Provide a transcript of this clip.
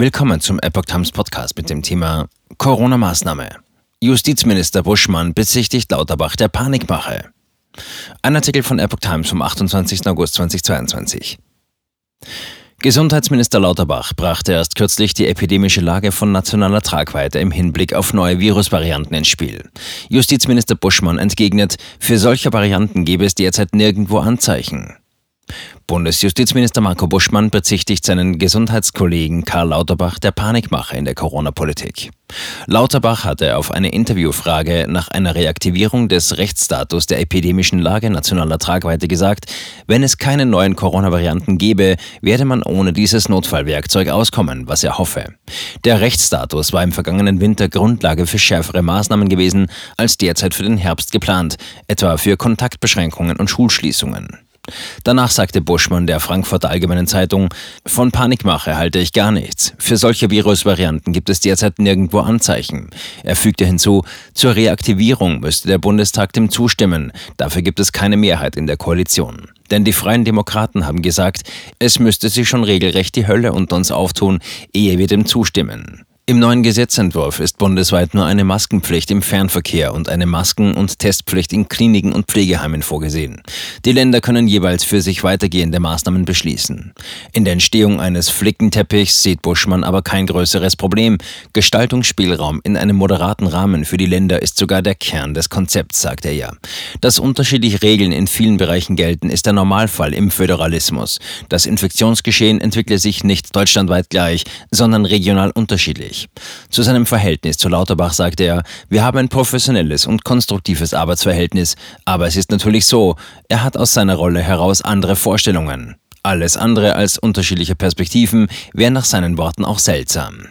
Willkommen zum Epoch Times Podcast mit dem Thema Corona-Maßnahme. Justizminister Buschmann besichtigt Lauterbach der Panikmache. Ein Artikel von Epoch Times vom 28. August 2022. Gesundheitsminister Lauterbach brachte erst kürzlich die epidemische Lage von nationaler Tragweite im Hinblick auf neue Virusvarianten ins Spiel. Justizminister Buschmann entgegnet, für solche Varianten gebe es derzeit nirgendwo Anzeichen. Bundesjustizminister Marco Buschmann bezichtigt seinen Gesundheitskollegen Karl Lauterbach der Panikmache in der Corona-Politik. Lauterbach hatte auf eine Interviewfrage nach einer Reaktivierung des Rechtsstatus der epidemischen Lage nationaler Tragweite gesagt, wenn es keine neuen Corona-Varianten gäbe, werde man ohne dieses Notfallwerkzeug auskommen, was er hoffe. Der Rechtsstatus war im vergangenen Winter Grundlage für schärfere Maßnahmen gewesen als derzeit für den Herbst geplant, etwa für Kontaktbeschränkungen und Schulschließungen. Danach sagte Buschmann der Frankfurter Allgemeinen Zeitung, von Panikmache halte ich gar nichts. Für solche Virusvarianten gibt es derzeit nirgendwo Anzeichen. Er fügte hinzu, zur Reaktivierung müsste der Bundestag dem zustimmen. Dafür gibt es keine Mehrheit in der Koalition. Denn die Freien Demokraten haben gesagt, es müsste sich schon regelrecht die Hölle unter uns auftun, ehe wir dem zustimmen. Im neuen Gesetzentwurf ist bundesweit nur eine Maskenpflicht im Fernverkehr und eine Masken- und Testpflicht in Kliniken und Pflegeheimen vorgesehen. Die Länder können jeweils für sich weitergehende Maßnahmen beschließen. In der Entstehung eines Flickenteppichs sieht Buschmann aber kein größeres Problem. Gestaltungsspielraum in einem moderaten Rahmen für die Länder ist sogar der Kern des Konzepts, sagt er ja. Dass unterschiedliche Regeln in vielen Bereichen gelten, ist der Normalfall im Föderalismus. Das Infektionsgeschehen entwickle sich nicht deutschlandweit gleich, sondern regional unterschiedlich. Zu seinem Verhältnis zu Lauterbach sagte er, wir haben ein professionelles und konstruktives Arbeitsverhältnis, aber es ist natürlich so, er hat aus seiner Rolle heraus andere Vorstellungen. Alles andere als unterschiedliche Perspektiven wäre nach seinen Worten auch seltsam.